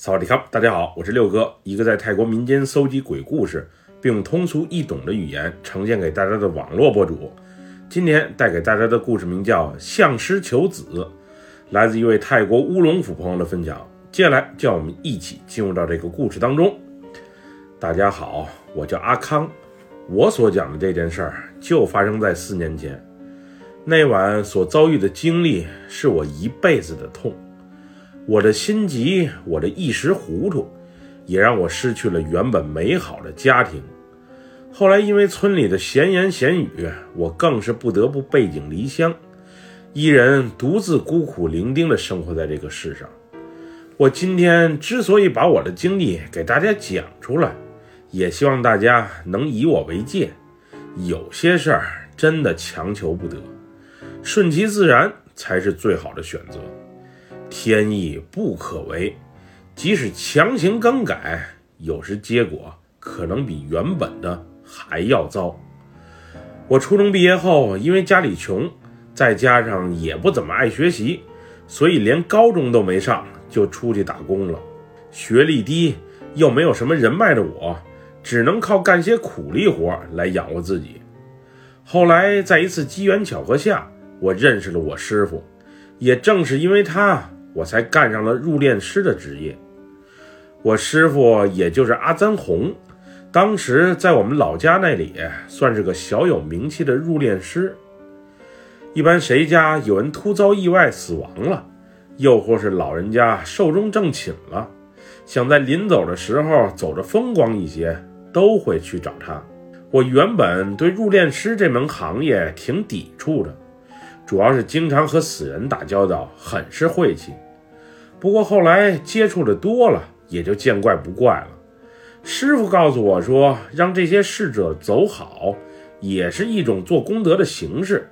萨瓦迪卡，大家好，我是六哥，一个在泰国民间搜集鬼故事，并用通俗易懂的语言呈现给大家的网络博主。今天带给大家的故事名叫《相师求子》，来自一位泰国乌龙府朋友的分享。接下来，叫我们一起进入到这个故事当中。大家好，我叫阿康，我所讲的这件事儿就发生在四年前。那晚所遭遇的经历，是我一辈子的痛。我的心急，我的一时糊涂，也让我失去了原本美好的家庭。后来因为村里的闲言闲语，我更是不得不背井离乡，一人独自孤苦伶仃地生活在这个世上。我今天之所以把我的经历给大家讲出来，也希望大家能以我为戒。有些事儿真的强求不得，顺其自然才是最好的选择。天意不可违，即使强行更改，有时结果可能比原本的还要糟。我初中毕业后，因为家里穷，再加上也不怎么爱学习，所以连高中都没上就出去打工了。学历低又没有什么人脉的我，只能靠干些苦力活来养活自己。后来在一次机缘巧合下，我认识了我师傅，也正是因为他。我才干上了入殓师的职业。我师傅也就是阿赞红，当时在我们老家那里算是个小有名气的入殓师。一般谁家有人突遭意外死亡了，又或是老人家寿终正寝了，想在临走的时候走着风光一些，都会去找他。我原本对入殓师这门行业挺抵触的。主要是经常和死人打交道，很是晦气。不过后来接触的多了，也就见怪不怪了。师傅告诉我说，让这些逝者走好，也是一种做功德的形式。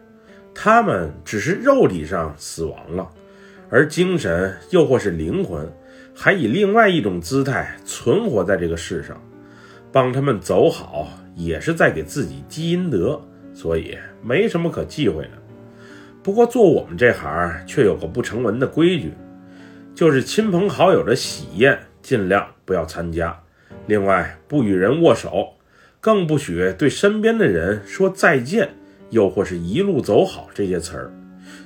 他们只是肉体上死亡了，而精神又或是灵魂，还以另外一种姿态存活在这个世上。帮他们走好，也是在给自己积阴德，所以没什么可忌讳的。不过做我们这行却有个不成文的规矩，就是亲朋好友的喜宴尽量不要参加。另外，不与人握手，更不许对身边的人说再见，又或是一路走好这些词儿。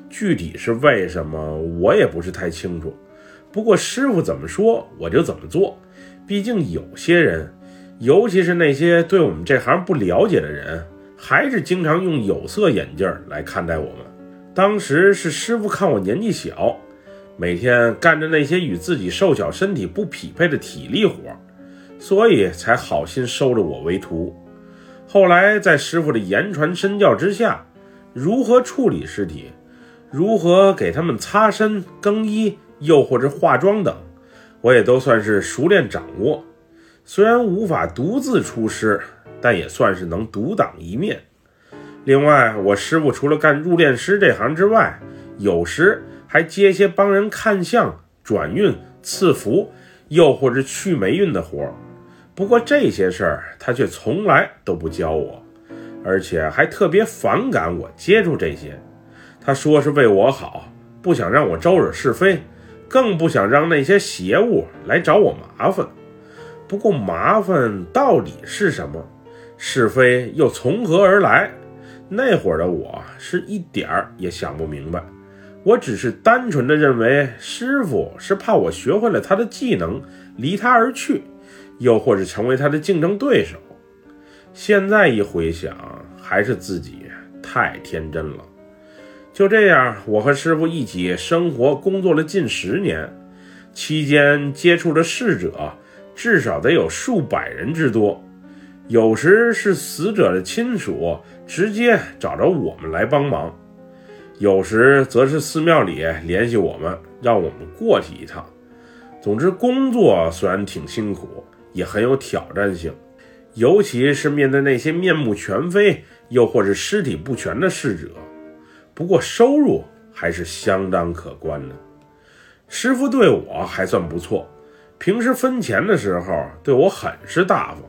具体是为什么，我也不是太清楚。不过师傅怎么说，我就怎么做。毕竟有些人，尤其是那些对我们这行不了解的人，还是经常用有色眼镜来看待我们。当时是师傅看我年纪小，每天干着那些与自己瘦小身体不匹配的体力活，所以才好心收了我为徒。后来在师傅的言传身教之下，如何处理尸体，如何给他们擦身、更衣，又或者化妆等，我也都算是熟练掌握。虽然无法独自出师，但也算是能独当一面。另外，我师傅除了干入殓师这行之外，有时还接些帮人看相、转运、赐福，又或者去霉运的活儿。不过这些事儿他却从来都不教我，而且还特别反感我接触这些。他说是为我好，不想让我招惹是非，更不想让那些邪物来找我麻烦。不过麻烦到底是什么？是非又从何而来？那会儿的我是一点儿也想不明白，我只是单纯的认为师傅是怕我学会了他的技能离他而去，又或是成为他的竞争对手。现在一回想，还是自己太天真了。就这样，我和师傅一起生活工作了近十年，期间接触的逝者至少得有数百人之多。有时是死者的亲属直接找着我们来帮忙，有时则是寺庙里联系我们，让我们过去一趟。总之，工作虽然挺辛苦，也很有挑战性，尤其是面对那些面目全非又或是尸体不全的逝者。不过，收入还是相当可观的。师傅对我还算不错，平时分钱的时候对我很是大方。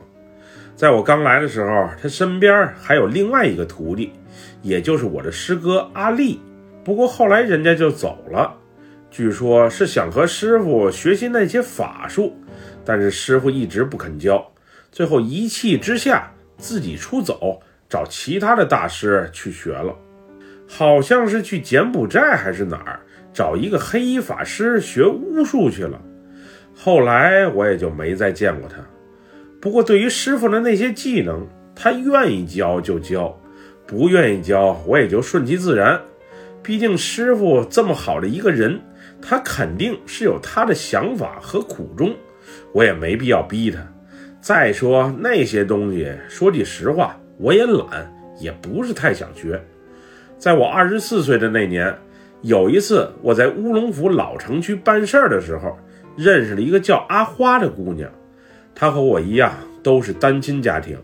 在我刚来的时候，他身边还有另外一个徒弟，也就是我的师哥阿力。不过后来人家就走了，据说是想和师傅学习那些法术，但是师傅一直不肯教，最后一气之下自己出走，找其他的大师去学了，好像是去柬埔寨还是哪儿找一个黑衣法师学巫术去了。后来我也就没再见过他。不过对于师傅的那些技能，他愿意教就教，不愿意教我也就顺其自然。毕竟师傅这么好的一个人。他肯定是有他的想法和苦衷，我也没必要逼他。再说那些东西，说句实话，我也懒，也不是太想学。在我二十四岁的那年，有一次我在乌龙府老城区办事儿的时候，认识了一个叫阿花的姑娘。她和我一样，都是单亲家庭，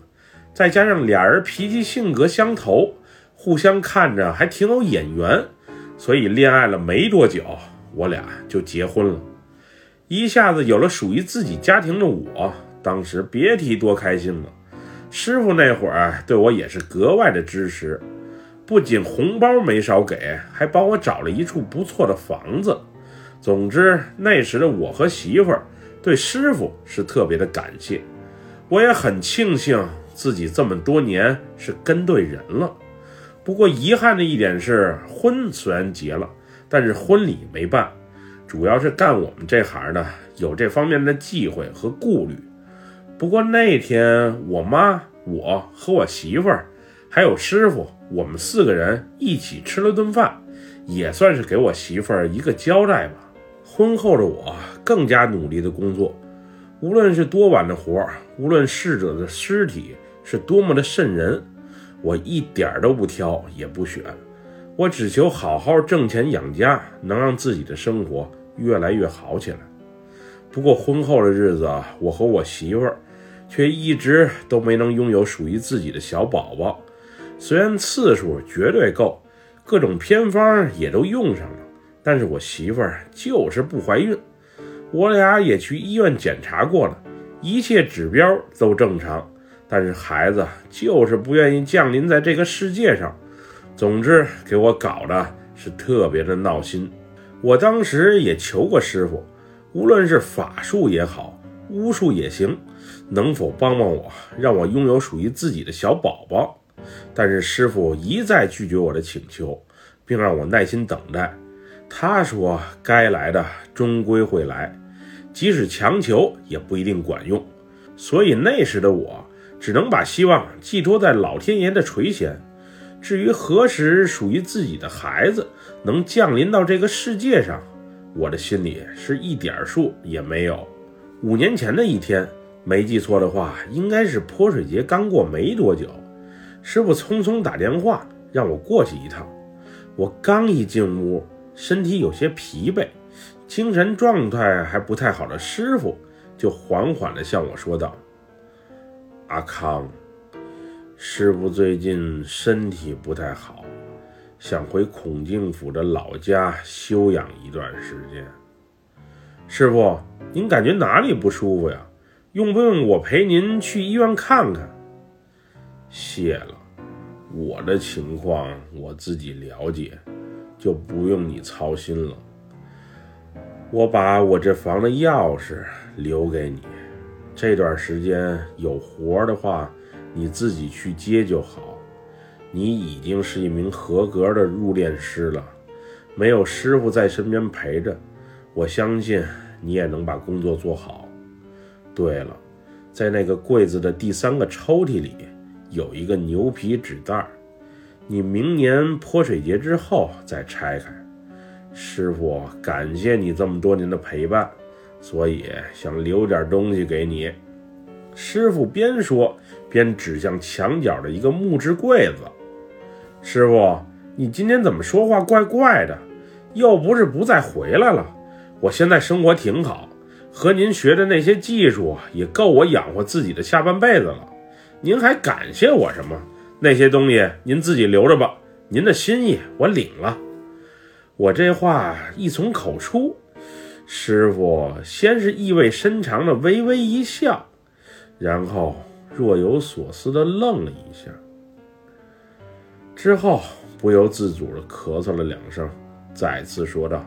再加上俩人脾气性格相投，互相看着还挺有眼缘，所以恋爱了没多久。我俩就结婚了，一下子有了属于自己家庭的我，当时别提多开心了。师傅那会儿对我也是格外的支持，不仅红包没少给，还帮我找了一处不错的房子。总之，那时的我和媳妇儿对师傅是特别的感谢，我也很庆幸自己这么多年是跟对人了。不过遗憾的一点是，婚虽然结了。但是婚礼没办，主要是干我们这行的有这方面的忌讳和顾虑。不过那天我妈、我和我媳妇儿还有师傅，我们四个人一起吃了顿饭，也算是给我媳妇儿一个交代吧。婚后的我更加努力的工作，无论是多晚的活，无论逝者的尸体是多么的瘆人，我一点都不挑也不选。我只求好好挣钱养家，能让自己的生活越来越好起来。不过婚后的日子，我和我媳妇儿却一直都没能拥有属于自己的小宝宝。虽然次数绝对够，各种偏方也都用上了，但是我媳妇儿就是不怀孕。我俩也去医院检查过了，一切指标都正常，但是孩子就是不愿意降临在这个世界上。总之，给我搞的是特别的闹心。我当时也求过师傅，无论是法术也好，巫术也行，能否帮帮我，让我拥有属于自己的小宝宝？但是师傅一再拒绝我的请求，并让我耐心等待。他说：“该来的终归会来，即使强求也不一定管用。”所以那时的我只能把希望寄托在老天爷的垂涎。至于何时属于自己的孩子能降临到这个世界上，我的心里是一点数也没有。五年前的一天，没记错的话，应该是泼水节刚过没多久。师傅匆匆打电话让我过去一趟。我刚一进屋，身体有些疲惫，精神状态还不太好的师傅就缓缓地向我说道：“阿康。”师傅最近身体不太好，想回孔敬府的老家休养一段时间。师傅，您感觉哪里不舒服呀？用不用我陪您去医院看看？谢了，我的情况我自己了解，就不用你操心了。我把我这房的钥匙留给你，这段时间有活的话。你自己去接就好。你已经是一名合格的入殓师了，没有师傅在身边陪着，我相信你也能把工作做好。对了，在那个柜子的第三个抽屉里有一个牛皮纸袋，你明年泼水节之后再拆开。师傅感谢你这么多年的陪伴，所以想留点东西给你。师傅边说。边指向墙角的一个木质柜子，师傅，你今天怎么说话怪怪的？又不是不再回来了。我现在生活挺好，和您学的那些技术也够我养活自己的下半辈子了。您还感谢我什么？那些东西您自己留着吧。您的心意我领了。我这话一从口出，师傅先是意味深长的微微一笑，然后。若有所思的愣了一下，之后不由自主的咳嗽了两声，再次说道：“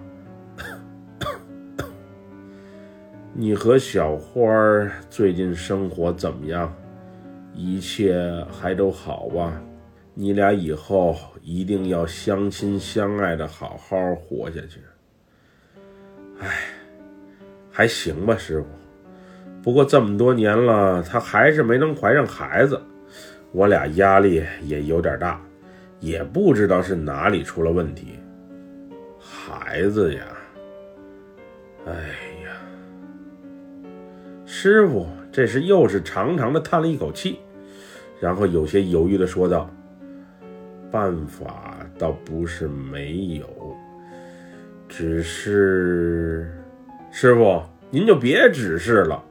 你和小花最近生活怎么样？一切还都好吧？你俩以后一定要相亲相爱的好好活下去。哎，还行吧，师傅。不过这么多年了，她还是没能怀上孩子，我俩压力也有点大，也不知道是哪里出了问题。孩子呀，哎呀，师傅这时又是长长的叹了一口气，然后有些犹豫的说道：“办法倒不是没有，只是师傅您就别指示了。”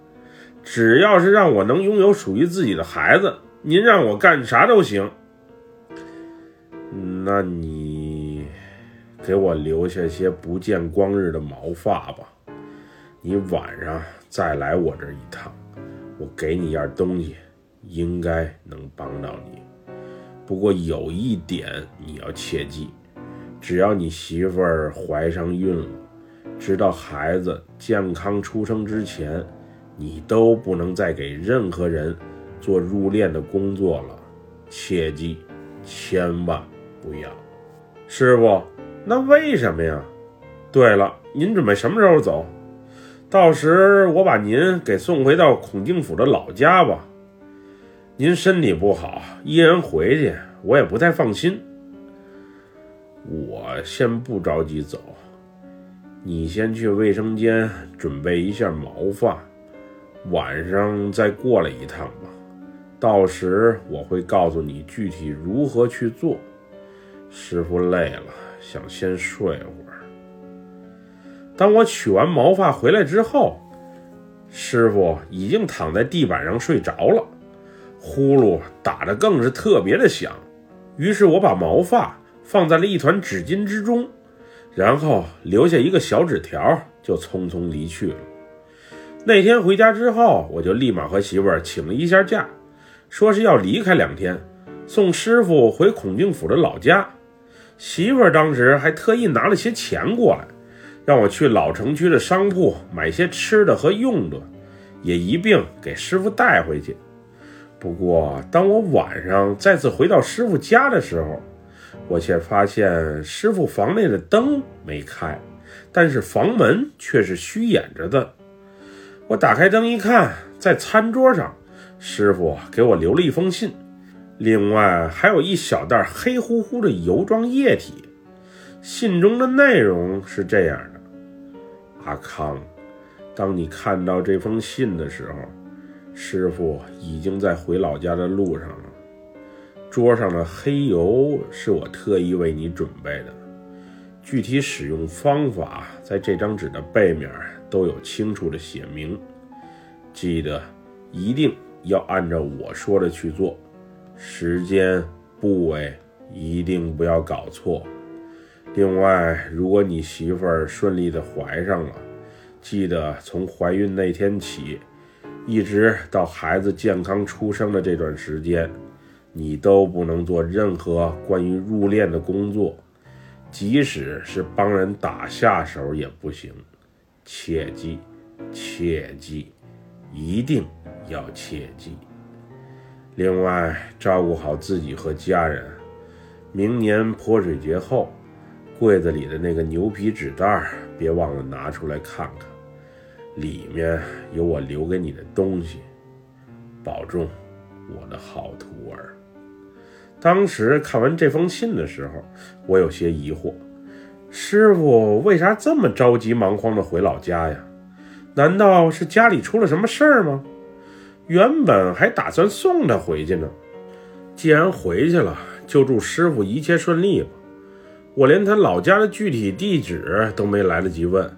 只要是让我能拥有属于自己的孩子，您让我干啥都行。那你给我留下些不见光日的毛发吧。你晚上再来我这一趟，我给你样东西，应该能帮到你。不过有一点你要切记，只要你媳妇儿怀上孕了，直到孩子健康出生之前。你都不能再给任何人做入殓的工作了，切记，千万不要。师傅，那为什么呀？对了，您准备什么时候走？到时我把您给送回到孔敬府的老家吧。您身体不好，一人回去我也不太放心。我先不着急走，你先去卫生间准备一下毛发。晚上再过来一趟吧，到时我会告诉你具体如何去做。师傅累了，想先睡会儿。当我取完毛发回来之后，师傅已经躺在地板上睡着了，呼噜打得更是特别的响。于是我把毛发放在了一团纸巾之中，然后留下一个小纸条，就匆匆离去了。那天回家之后，我就立马和媳妇儿请了一下假，说是要离开两天，送师傅回孔敬府的老家。媳妇儿当时还特意拿了些钱过来，让我去老城区的商铺买些吃的和用的，也一并给师傅带回去。不过，当我晚上再次回到师傅家的时候，我却发现师傅房内的灯没开，但是房门却是虚掩着的。我打开灯一看，在餐桌上，师傅给我留了一封信，另外还有一小袋黑乎乎的油状液体。信中的内容是这样的：阿康，当你看到这封信的时候，师傅已经在回老家的路上了。桌上的黑油是我特意为你准备的，具体使用方法在这张纸的背面。都有清楚的写明，记得一定要按照我说的去做，时间、部位一定不要搞错。另外，如果你媳妇儿顺利的怀上了，记得从怀孕那天起，一直到孩子健康出生的这段时间，你都不能做任何关于入殓的工作，即使是帮人打下手也不行。切记，切记，一定要切记。另外，照顾好自己和家人。明年泼水节后，柜子里的那个牛皮纸袋，别忘了拿出来看看，里面有我留给你的东西。保重，我的好徒儿。当时看完这封信的时候，我有些疑惑。师傅为啥这么着急忙慌的回老家呀？难道是家里出了什么事儿吗？原本还打算送他回去呢。既然回去了，就祝师傅一切顺利吧。我连他老家的具体地址都没来得及问，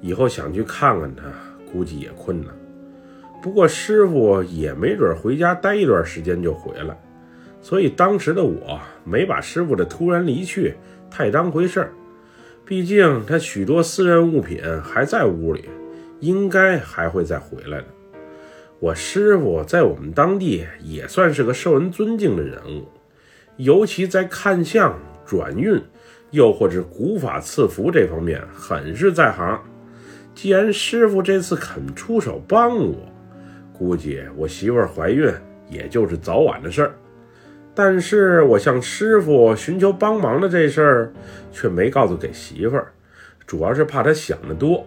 以后想去看看他，估计也困难。不过师傅也没准回家待一段时间就回来，所以当时的我没把师傅的突然离去太当回事儿。毕竟他许多私人物品还在屋里，应该还会再回来的。我师傅在我们当地也算是个受人尊敬的人物，尤其在看相、转运，又或者古法赐福这方面，很是在行。既然师傅这次肯出手帮我，估计我媳妇儿怀孕也就是早晚的事儿。但是我向师傅寻求帮忙的这事儿，却没告诉给媳妇儿，主要是怕她想得多。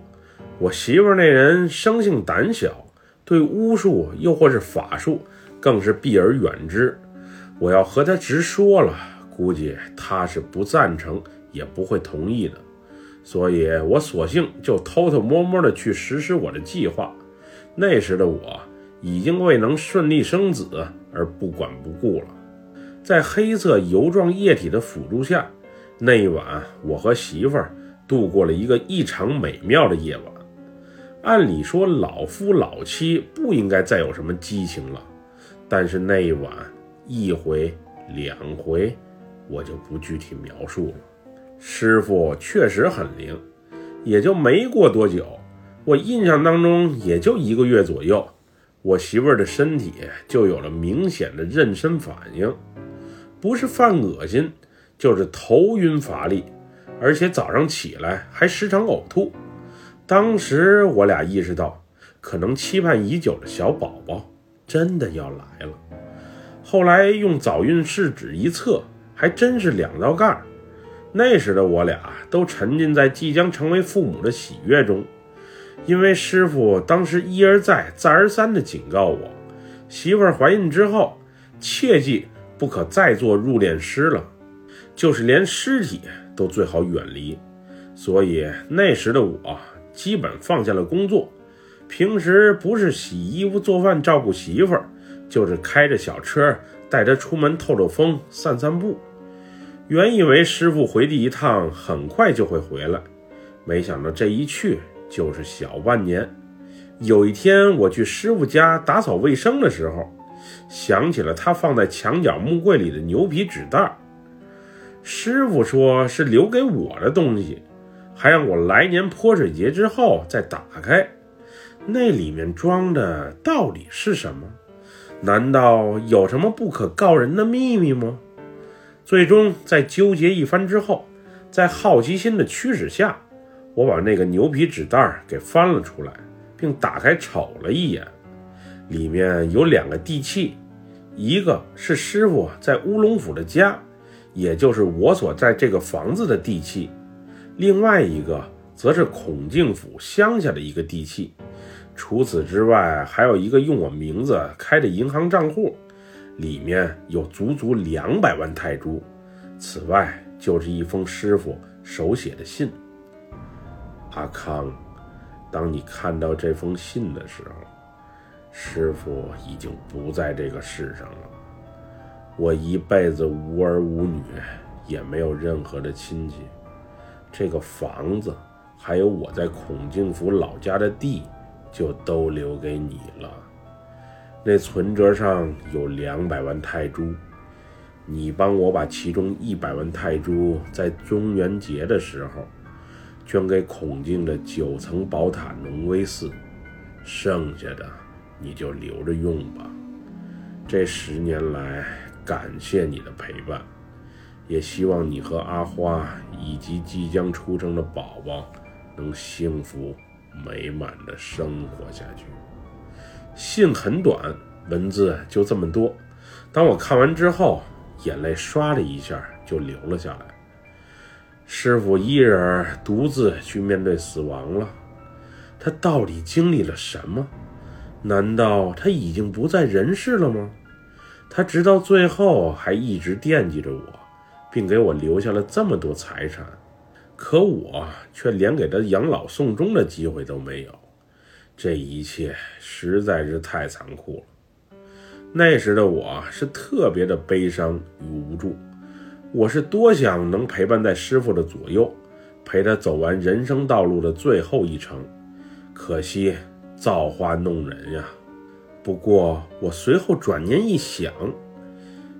我媳妇儿那人生性胆小，对巫术又或是法术，更是避而远之。我要和她直说了，估计她是不赞成，也不会同意的。所以我索性就偷偷摸摸的去实施我的计划。那时的我已经为能顺利生子而不管不顾了。在黑色油状液体的辅助下，那一晚我和媳妇儿度过了一个异常美妙的夜晚。按理说，老夫老妻不应该再有什么激情了，但是那一晚一回两回，我就不具体描述了。师傅确实很灵，也就没过多久，我印象当中也就一个月左右，我媳妇儿的身体就有了明显的妊娠反应。不是犯恶心，就是头晕乏力，而且早上起来还时常呕吐。当时我俩意识到，可能期盼已久的小宝宝真的要来了。后来用早孕试纸一测，还真是两道杠。那时的我俩都沉浸在即将成为父母的喜悦中，因为师傅当时一而再、再而三地警告我，媳妇儿怀孕之后，切记。不可再做入殓师了，就是连尸体都最好远离。所以那时的我基本放下了工作，平时不是洗衣服、做饭、照顾媳妇儿，就是开着小车带她出门透透风、散散步。原以为师傅回去一趟很快就会回来，没想到这一去就是小半年。有一天我去师傅家打扫卫生的时候。想起了他放在墙角木柜里的牛皮纸袋，师傅说是留给我的东西，还让我来年泼水节之后再打开。那里面装的到底是什么？难道有什么不可告人的秘密吗？最终在纠结一番之后，在好奇心的驱使下，我把那个牛皮纸袋给翻了出来，并打开瞅了一眼。里面有两个地契，一个是师傅在乌龙府的家，也就是我所在这个房子的地契；另外一个则是孔敬府乡下的一个地契。除此之外，还有一个用我名字开的银行账户，里面有足足两百万泰铢。此外，就是一封师傅手写的信。阿康，当你看到这封信的时候。师傅已经不在这个世上了，我一辈子无儿无女，也没有任何的亲戚。这个房子，还有我在孔敬府老家的地，就都留给你了。那存折上有两百万泰铢，你帮我把其中一百万泰铢在中元节的时候捐给孔敬的九层宝塔农威寺，剩下的。你就留着用吧。这十年来，感谢你的陪伴，也希望你和阿花以及即将出生的宝宝能幸福美满的生活下去。信很短，文字就这么多。当我看完之后，眼泪唰的一下就流了下来。师傅一人独自去面对死亡了，他到底经历了什么？难道他已经不在人世了吗？他直到最后还一直惦记着我，并给我留下了这么多财产，可我却连给他养老送终的机会都没有。这一切实在是太残酷了。那时的我是特别的悲伤与无助，我是多想能陪伴在师傅的左右，陪他走完人生道路的最后一程，可惜。造化弄人呀！不过我随后转念一想，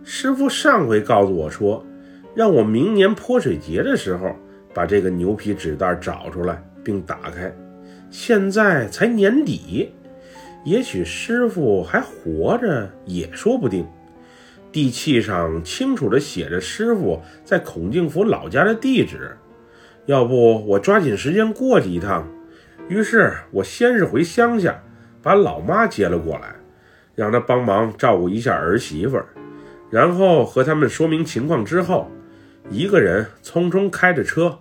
师傅上回告诉我说，让我明年泼水节的时候把这个牛皮纸袋找出来并打开。现在才年底，也许师傅还活着也说不定。地契上清楚地写着师傅在孔敬府老家的地址，要不我抓紧时间过去一趟。于是我先是回乡下，把老妈接了过来，让她帮忙照顾一下儿媳妇儿，然后和他们说明情况之后，一个人匆匆开着车，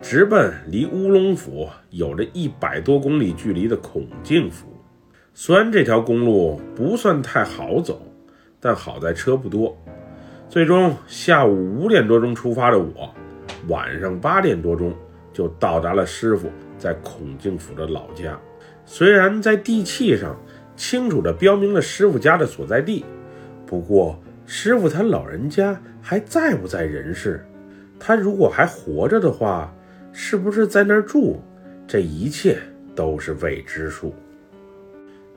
直奔离乌龙府有着一百多公里距离的孔敬府。虽然这条公路不算太好走，但好在车不多。最终下午五点多钟出发的我，晚上八点多钟就到达了师傅在孔敬府的老家。虽然在地契上清楚地标明了师傅家的所在地，不过师傅他老人家还在不在人世？他如果还活着的话，是不是在那儿住？这一切都是未知数。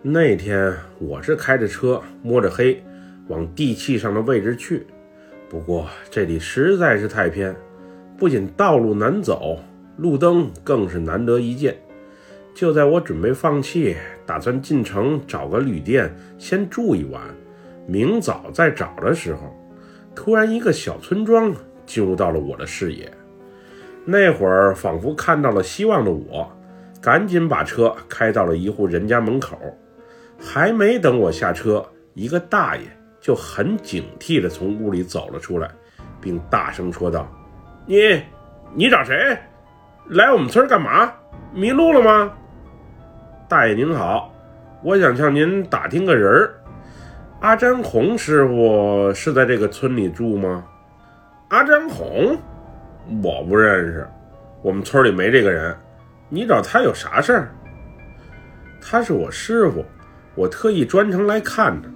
那天我是开着车，摸着黑往地契上的位置去。不过这里实在是太偏，不仅道路难走，路灯更是难得一见。就在我准备放弃，打算进城找个旅店先住一晚，明早再找的时候，突然一个小村庄进入到了我的视野。那会儿仿佛看到了希望的我，赶紧把车开到了一户人家门口。还没等我下车，一个大爷就很警惕地从屋里走了出来，并大声说道：“你，你找谁？来我们村干嘛？迷路了吗？”大爷您好，我想向您打听个人儿。阿占红师傅是在这个村里住吗？阿占红，我不认识，我们村里没这个人。你找他有啥事儿？他是我师傅。我特意专程来看的，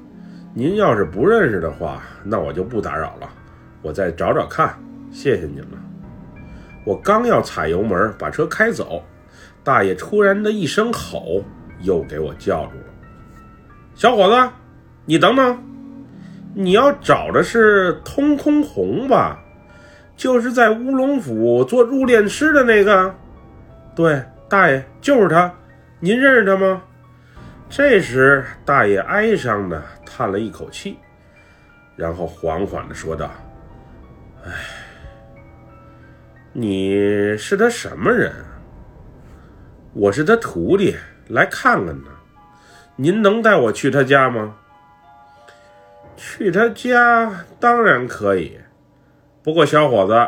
您要是不认识的话，那我就不打扰了。我再找找看，谢谢您了。我刚要踩油门把车开走，大爷突然的一声吼，又给我叫住了：“小伙子，你等等，你要找的是通空红吧？就是在乌龙府做入殓师的那个？对，大爷就是他，您认识他吗？”这时，大爷哀伤地叹了一口气，然后缓缓地说道：“哎，你是他什么人？我是他徒弟，来看看呢。您能带我去他家吗？去他家当然可以，不过小伙子，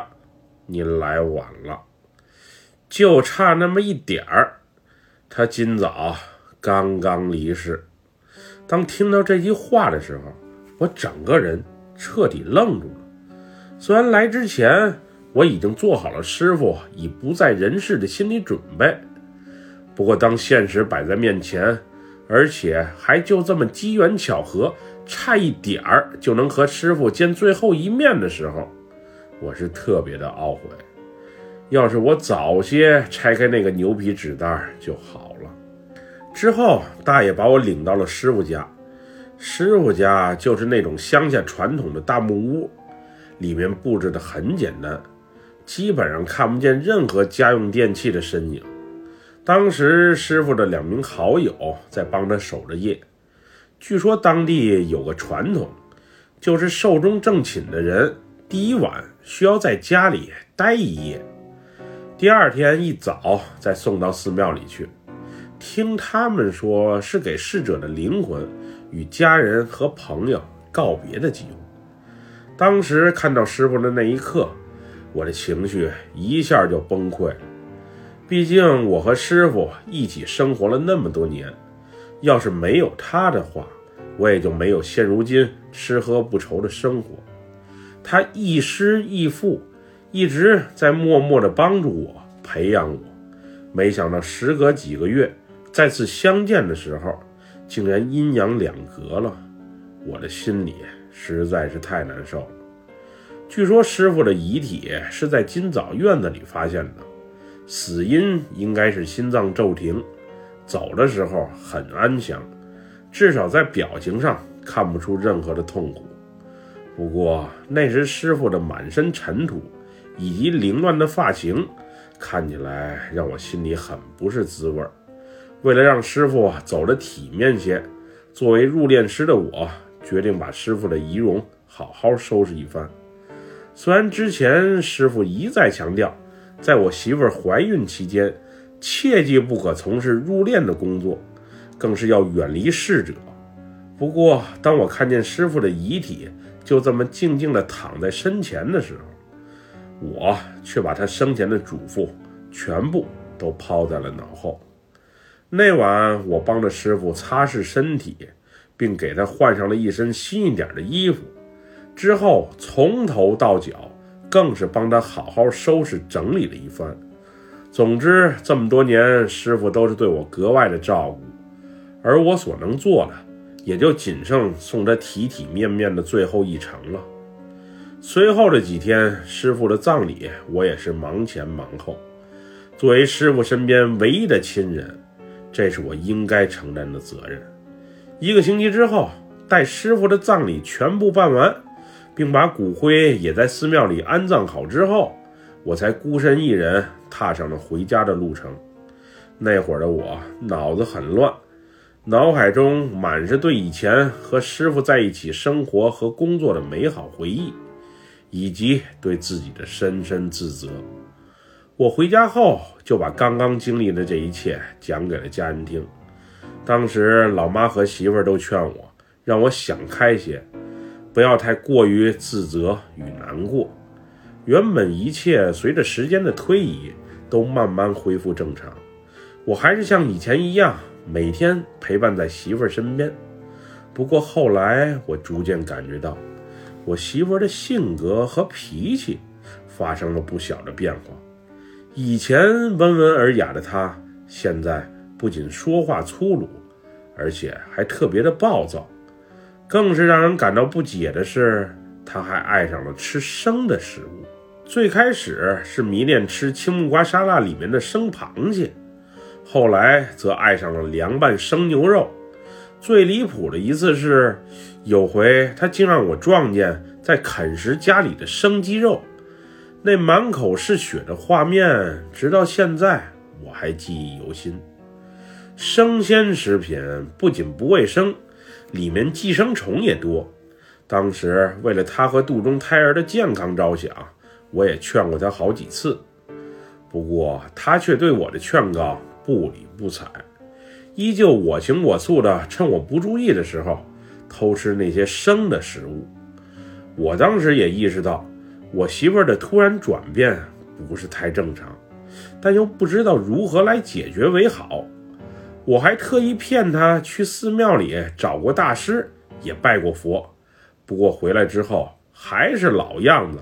你来晚了，就差那么一点儿。他今早……”刚刚离世。当听到这句话的时候，我整个人彻底愣住了。虽然来之前我已经做好了师傅已不在人世的心理准备，不过当现实摆在面前，而且还就这么机缘巧合，差一点儿就能和师傅见最后一面的时候，我是特别的懊悔。要是我早些拆开那个牛皮纸袋就好了。之后，大爷把我领到了师傅家。师傅家就是那种乡下传统的大木屋，里面布置的很简单，基本上看不见任何家用电器的身影。当时，师傅的两名好友在帮他守着夜。据说当地有个传统，就是寿终正寝的人第一晚需要在家里待一夜，第二天一早再送到寺庙里去。听他们说，是给逝者的灵魂与家人和朋友告别的机会。当时看到师傅的那一刻，我的情绪一下就崩溃了。毕竟我和师傅一起生活了那么多年，要是没有他的话，我也就没有现如今吃喝不愁的生活。他亦师亦父，一直在默默地帮助我、培养我。没想到时隔几个月。再次相见的时候，竟然阴阳两隔了，我的心里实在是太难受了。据说师傅的遗体是在今早院子里发现的，死因应该是心脏骤停，走的时候很安详，至少在表情上看不出任何的痛苦。不过那时师傅的满身尘土以及凌乱的发型，看起来让我心里很不是滋味儿。为了让师傅走得体面些，作为入殓师的我决定把师傅的仪容好好收拾一番。虽然之前师傅一再强调，在我媳妇怀孕期间切记不可从事入殓的工作，更是要远离逝者。不过，当我看见师傅的遗体就这么静静地躺在身前的时候，我却把他生前的嘱咐全部都抛在了脑后。那晚，我帮着师傅擦拭身体，并给他换上了一身新一点的衣服。之后，从头到脚，更是帮他好好收拾整理了一番。总之，这么多年，师傅都是对我格外的照顾，而我所能做的，也就仅剩送他体体面面的最后一程了。随后的几天，师傅的葬礼，我也是忙前忙后。作为师傅身边唯一的亲人，这是我应该承担的责任。一个星期之后，待师傅的葬礼全部办完。并把骨灰也在寺庙里安葬好之后，我才孤身一人踏上了回家的路程。那会儿的我脑子很乱，脑海中满是对以前和师傅在一起生活和工作的美好回忆，以及对自己的深深自责。我回家后就把刚刚经历的这一切讲给了家人听。当时老妈和媳妇儿都劝我，让我想开些。不要太过于自责与难过。原本一切随着时间的推移都慢慢恢复正常，我还是像以前一样每天陪伴在媳妇儿身边。不过后来我逐渐感觉到，我媳妇儿的性格和脾气发生了不小的变化。以前温文尔雅的她，现在不仅说话粗鲁，而且还特别的暴躁。更是让人感到不解的是，他还爱上了吃生的食物。最开始是迷恋吃青木瓜沙拉里面的生螃蟹，后来则爱上了凉拌生牛肉。最离谱的一次是，有回他竟让我撞见在啃食家里的生鸡肉，那满口是血的画面，直到现在我还记忆犹新。生鲜食品不仅不卫生。里面寄生虫也多，当时为了他和肚中胎儿的健康着想，我也劝过他好几次，不过他却对我的劝告不理不睬，依旧我行我素的趁我不注意的时候偷吃那些生的食物。我当时也意识到我媳妇的突然转变不是太正常，但又不知道如何来解决为好。我还特意骗他去寺庙里找过大师，也拜过佛，不过回来之后还是老样子。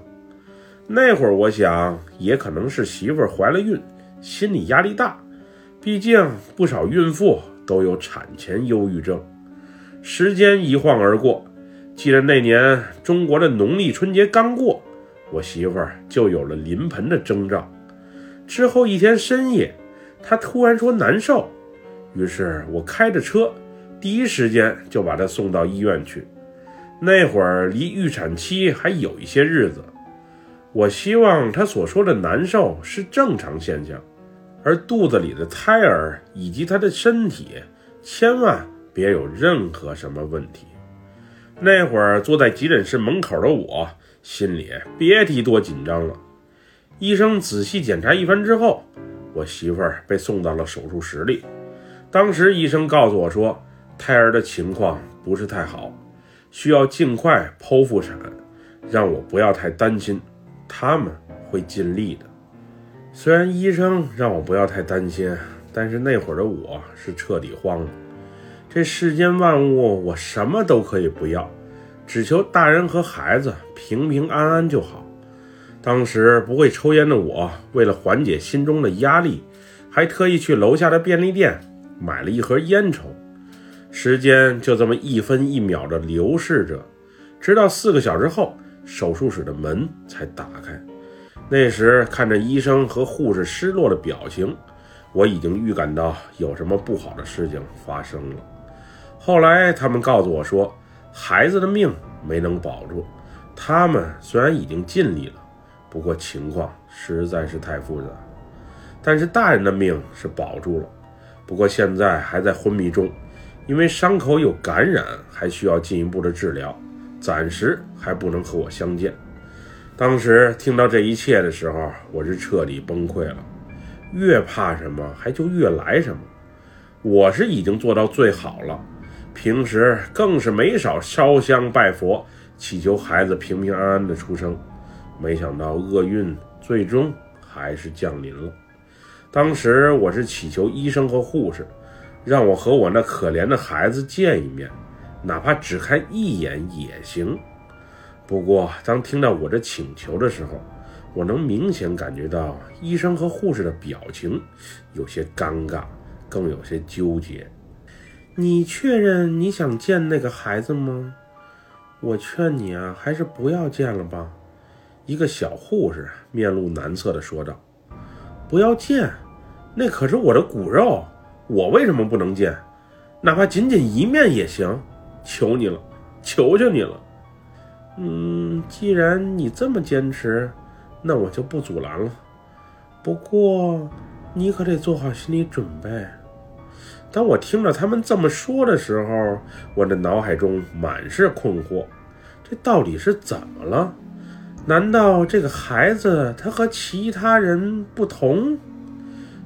那会儿我想，也可能是媳妇怀了孕，心理压力大。毕竟不少孕妇都有产前忧郁症。时间一晃而过，记得那年中国的农历春节刚过，我媳妇儿就有了临盆的征兆。之后一天深夜，她突然说难受。于是我开着车，第一时间就把她送到医院去。那会儿离预产期还有一些日子，我希望她所说的难受是正常现象，而肚子里的胎儿以及她的身体千万别有任何什么问题。那会儿坐在急诊室门口的我，心里别提多紧张了。医生仔细检查一番之后，我媳妇儿被送到了手术室里。当时医生告诉我说，胎儿的情况不是太好，需要尽快剖腹产，让我不要太担心，他们会尽力的。虽然医生让我不要太担心，但是那会儿的我是彻底慌了。这世间万物，我什么都可以不要，只求大人和孩子平平安安就好。当时不会抽烟的我，为了缓解心中的压力，还特意去楼下的便利店。买了一盒烟抽，时间就这么一分一秒的流逝着，直到四个小时后，手术室的门才打开。那时看着医生和护士失落的表情，我已经预感到有什么不好的事情发生了。后来他们告诉我说，孩子的命没能保住，他们虽然已经尽力了，不过情况实在是太复杂。但是大人的命是保住了。不过现在还在昏迷中，因为伤口有感染，还需要进一步的治疗，暂时还不能和我相见。当时听到这一切的时候，我是彻底崩溃了。越怕什么，还就越来什么。我是已经做到最好了，平时更是没少烧香拜佛，祈求孩子平平安安的出生。没想到厄运最终还是降临了。当时我是祈求医生和护士，让我和我那可怜的孩子见一面，哪怕只看一眼也行。不过，当听到我这请求的时候，我能明显感觉到医生和护士的表情有些尴尬，更有些纠结。你确认你想见那个孩子吗？我劝你啊，还是不要见了吧。一个小护士面露难色地说道：“不要见，那可是我的骨肉，我为什么不能见？哪怕仅仅一面也行，求你了，求求你了。”嗯，既然你这么坚持，那我就不阻拦了。不过，你可得做好心理准备。当我听到他们这么说的时候，我的脑海中满是困惑：这到底是怎么了？难道这个孩子他和其他人不同？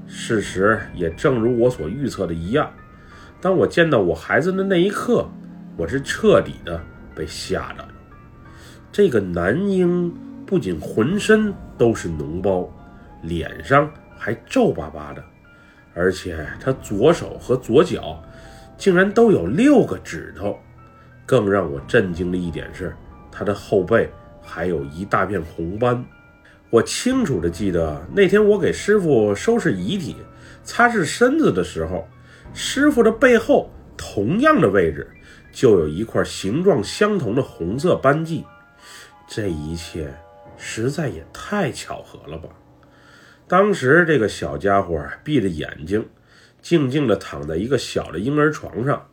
事实也正如我所预测的一样。当我见到我孩子的那一刻，我是彻底的被吓到了。这个男婴不仅浑身都是脓包，脸上还皱巴巴的，而且他左手和左脚竟然都有六个指头。更让我震惊的一点是，他的后背。还有一大片红斑，我清楚的记得那天我给师傅收拾遗体、擦拭身子的时候，师傅的背后同样的位置就有一块形状相同的红色斑迹。这一切实在也太巧合了吧！当时这个小家伙闭着眼睛，静静地躺在一个小的婴儿床上，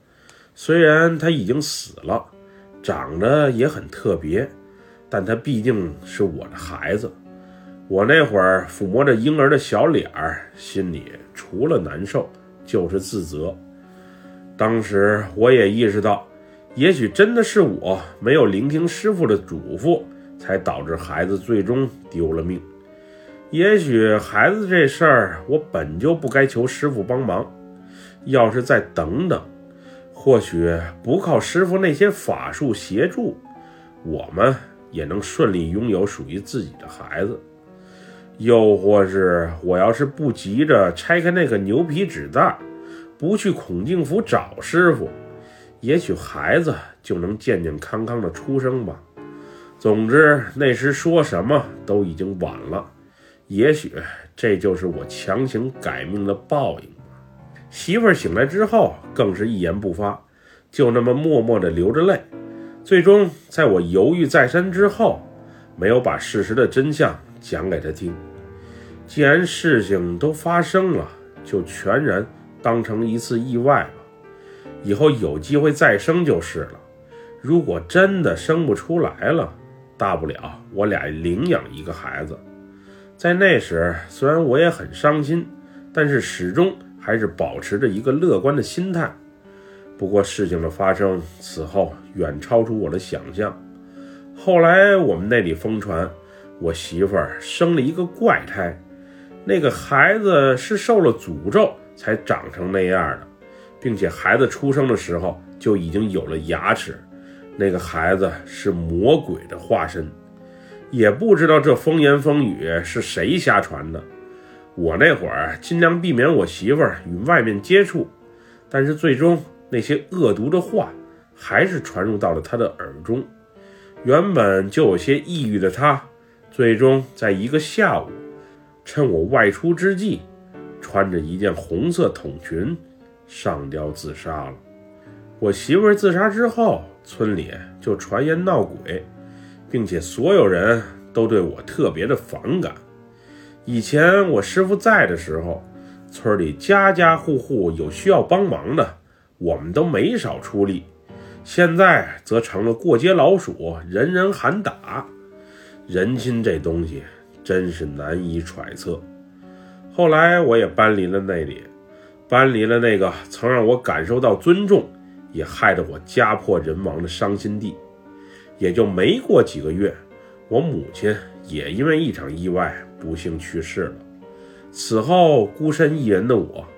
虽然他已经死了，长得也很特别。但他毕竟是我的孩子，我那会儿抚摸着婴儿的小脸儿，心里除了难受就是自责。当时我也意识到，也许真的是我没有聆听师傅的嘱咐，才导致孩子最终丢了命。也许孩子这事儿，我本就不该求师傅帮忙。要是再等等，或许不靠师傅那些法术协助，我们。也能顺利拥有属于自己的孩子，又或是我要是不急着拆开那个牛皮纸袋，不去孔敬府找师傅，也许孩子就能健健康康的出生吧。总之，那时说什么都已经晚了。也许这就是我强行改命的报应吧。媳妇儿醒来之后，更是一言不发，就那么默默地流着泪。最终，在我犹豫再三之后，没有把事实的真相讲给他听。既然事情都发生了，就全然当成一次意外吧。以后有机会再生就是了。如果真的生不出来了，大不了我俩领养一个孩子。在那时，虽然我也很伤心，但是始终还是保持着一个乐观的心态。不过事情的发生，此后远超出我的想象。后来我们那里疯传，我媳妇儿生了一个怪胎，那个孩子是受了诅咒才长成那样的，并且孩子出生的时候就已经有了牙齿。那个孩子是魔鬼的化身，也不知道这风言风语是谁瞎传的。我那会儿尽量避免我媳妇儿与外面接触，但是最终。那些恶毒的话还是传入到了他的耳中。原本就有些抑郁的他，最终在一个下午，趁我外出之际，穿着一件红色筒裙上吊自杀了。我媳妇儿自杀之后，村里就传言闹鬼，并且所有人都对我特别的反感。以前我师傅在的时候，村里家家户户有需要帮忙的。我们都没少出力，现在则成了过街老鼠，人人喊打。人心这东西真是难以揣测。后来我也搬离了那里，搬离了那个曾让我感受到尊重，也害得我家破人亡的伤心地。也就没过几个月，我母亲也因为一场意外不幸去世了。此后孤身一人的我，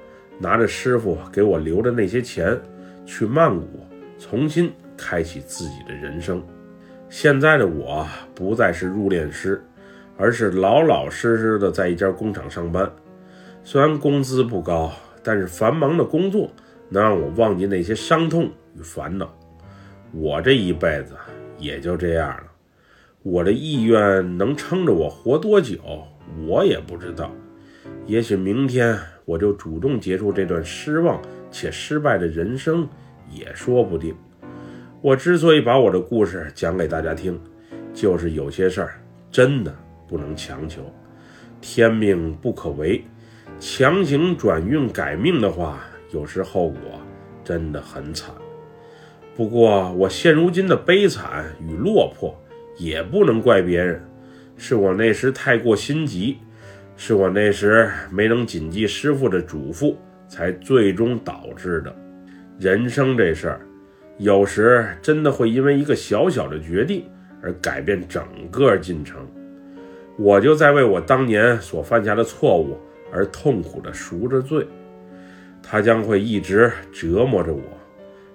拿着师傅给我留的那些钱，去曼谷重新开启自己的人生。现在的我不再是入殓师，而是老老实实的在一家工厂上班。虽然工资不高，但是繁忙的工作能让我忘记那些伤痛与烦恼。我这一辈子也就这样了。我的意愿能撑着我活多久，我也不知道。也许明天我就主动结束这段失望且失败的人生，也说不定。我之所以把我的故事讲给大家听，就是有些事儿真的不能强求，天命不可违。强行转运改命的话，有时后果真的很惨。不过我现如今的悲惨与落魄，也不能怪别人，是我那时太过心急。是我那时没能谨记师傅的嘱咐，才最终导致的。人生这事儿，有时真的会因为一个小小的决定而改变整个进程。我就在为我当年所犯下的错误而痛苦地赎着罪，它将会一直折磨着我，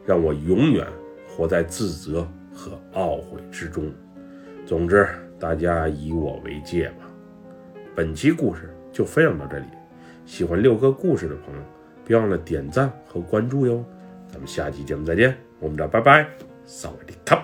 让我永远活在自责和懊悔之中。总之，大家以我为戒吧。本期故事就分享到这里，喜欢六哥故事的朋友，别忘了点赞和关注哟。咱们下期节目再见，我们这拜拜，萨瓦迪卡。